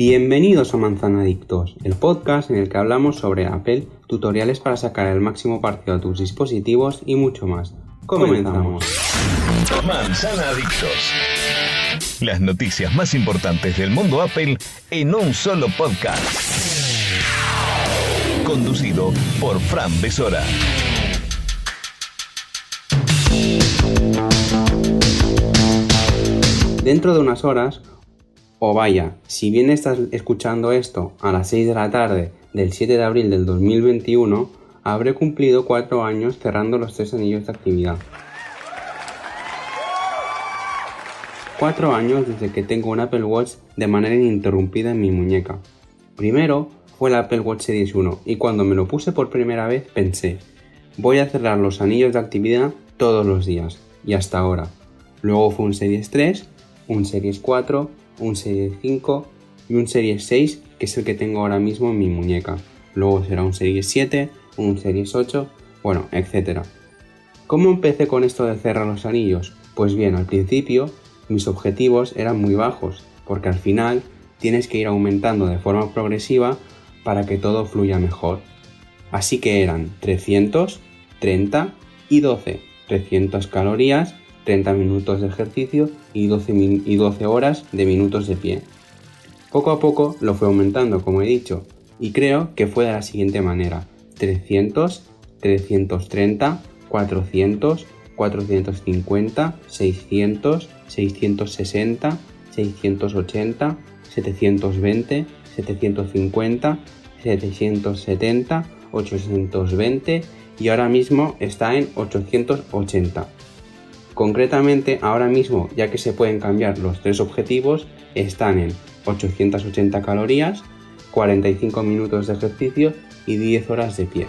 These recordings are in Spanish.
Bienvenidos a Manzanadictos, el podcast en el que hablamos sobre Apple, tutoriales para sacar el máximo partido a tus dispositivos y mucho más. Comenzamos. Manzanadictos. Las noticias más importantes del mundo Apple en un solo podcast. Conducido por Fran Besora. Dentro de unas horas, o vaya, si bien estás escuchando esto a las 6 de la tarde del 7 de abril del 2021, habré cumplido 4 años cerrando los tres anillos de actividad. 4 años desde que tengo un Apple Watch de manera ininterrumpida en mi muñeca. Primero fue el Apple Watch Series 1 y cuando me lo puse por primera vez pensé, voy a cerrar los anillos de actividad todos los días y hasta ahora. Luego fue un Series 3, un Series 4, un Series 5 y un Series 6 que es el que tengo ahora mismo en mi muñeca. Luego será un Series 7, un Series 8, bueno, etc. ¿Cómo empecé con esto de cerrar los anillos? Pues bien, al principio mis objetivos eran muy bajos, porque al final tienes que ir aumentando de forma progresiva para que todo fluya mejor. Así que eran 300, 30 y 12. 300 calorías 30 minutos de ejercicio y 12, y 12 horas de minutos de pie. Poco a poco lo fue aumentando, como he dicho, y creo que fue de la siguiente manera. 300, 330, 400, 450, 600, 660, 680, 720, 750, 770, 820 y ahora mismo está en 880. Concretamente, ahora mismo, ya que se pueden cambiar los tres objetivos, están en 880 calorías, 45 minutos de ejercicio y 10 horas de pie.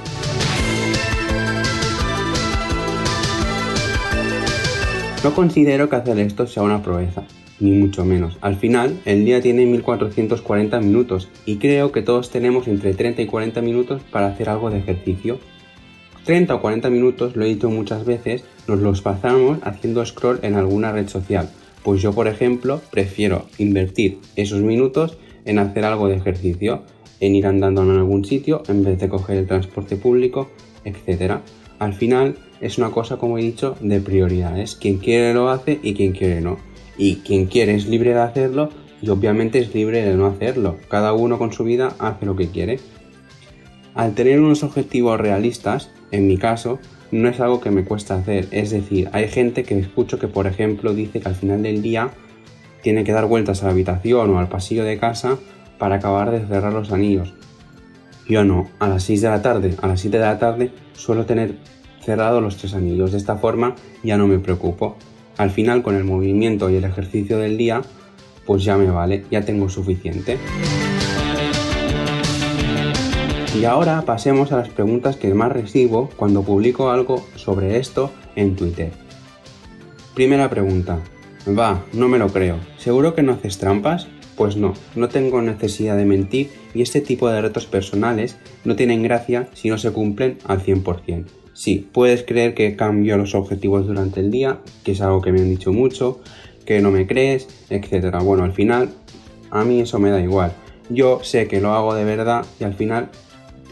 No considero que hacer esto sea una proeza, ni mucho menos. Al final, el día tiene 1440 minutos y creo que todos tenemos entre 30 y 40 minutos para hacer algo de ejercicio. 30 o 40 minutos, lo he dicho muchas veces, nos los pasamos haciendo scroll en alguna red social. Pues yo, por ejemplo, prefiero invertir esos minutos en hacer algo de ejercicio, en ir andando en algún sitio en vez de coger el transporte público, etc. Al final es una cosa, como he dicho, de prioridades. Quien quiere lo hace y quien quiere no. Y quien quiere es libre de hacerlo y obviamente es libre de no hacerlo. Cada uno con su vida hace lo que quiere. Al tener unos objetivos realistas, en mi caso, no es algo que me cuesta hacer. Es decir, hay gente que escucho que, por ejemplo, dice que al final del día tiene que dar vueltas a la habitación o al pasillo de casa para acabar de cerrar los anillos. Yo no, a las 6 de la tarde, a las 7 de la tarde suelo tener cerrados los tres anillos. De esta forma ya no me preocupo. Al final con el movimiento y el ejercicio del día, pues ya me vale, ya tengo suficiente. Y ahora pasemos a las preguntas que más recibo cuando publico algo sobre esto en Twitter. Primera pregunta. Va, no me lo creo. ¿Seguro que no haces trampas? Pues no, no tengo necesidad de mentir y este tipo de retos personales no tienen gracia si no se cumplen al 100%. Sí, puedes creer que cambio los objetivos durante el día, que es algo que me han dicho mucho, que no me crees, etc. Bueno, al final a mí eso me da igual. Yo sé que lo hago de verdad y al final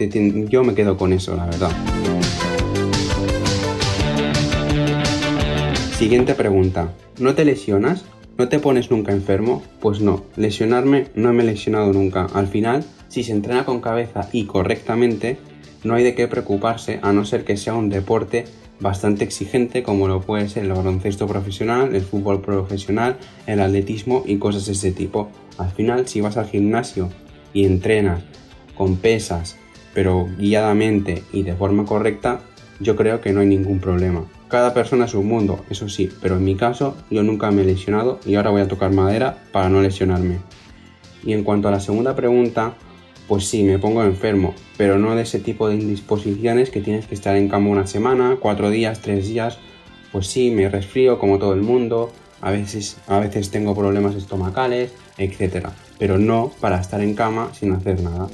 yo me quedo con eso, la verdad. Siguiente pregunta. ¿No te lesionas? ¿No te pones nunca enfermo? Pues no, lesionarme no me he lesionado nunca. Al final, si se entrena con cabeza y correctamente, no hay de qué preocuparse a no ser que sea un deporte bastante exigente como lo puede ser el baloncesto profesional, el fútbol profesional, el atletismo y cosas de ese tipo. Al final, si vas al gimnasio y entrenas con pesas, pero guiadamente y de forma correcta, yo creo que no hay ningún problema. Cada persona es un mundo, eso sí, pero en mi caso yo nunca me he lesionado y ahora voy a tocar madera para no lesionarme. Y en cuanto a la segunda pregunta, pues sí, me pongo enfermo, pero no de ese tipo de indisposiciones que tienes que estar en cama una semana, cuatro días, tres días. Pues sí, me resfrío como todo el mundo, a veces, a veces tengo problemas estomacales, etc. Pero no para estar en cama sin hacer nada.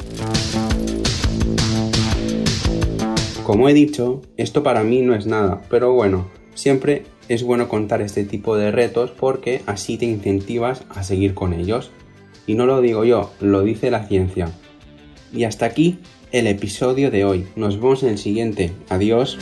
Como he dicho, esto para mí no es nada, pero bueno, siempre es bueno contar este tipo de retos porque así te incentivas a seguir con ellos. Y no lo digo yo, lo dice la ciencia. Y hasta aquí el episodio de hoy. Nos vemos en el siguiente. Adiós.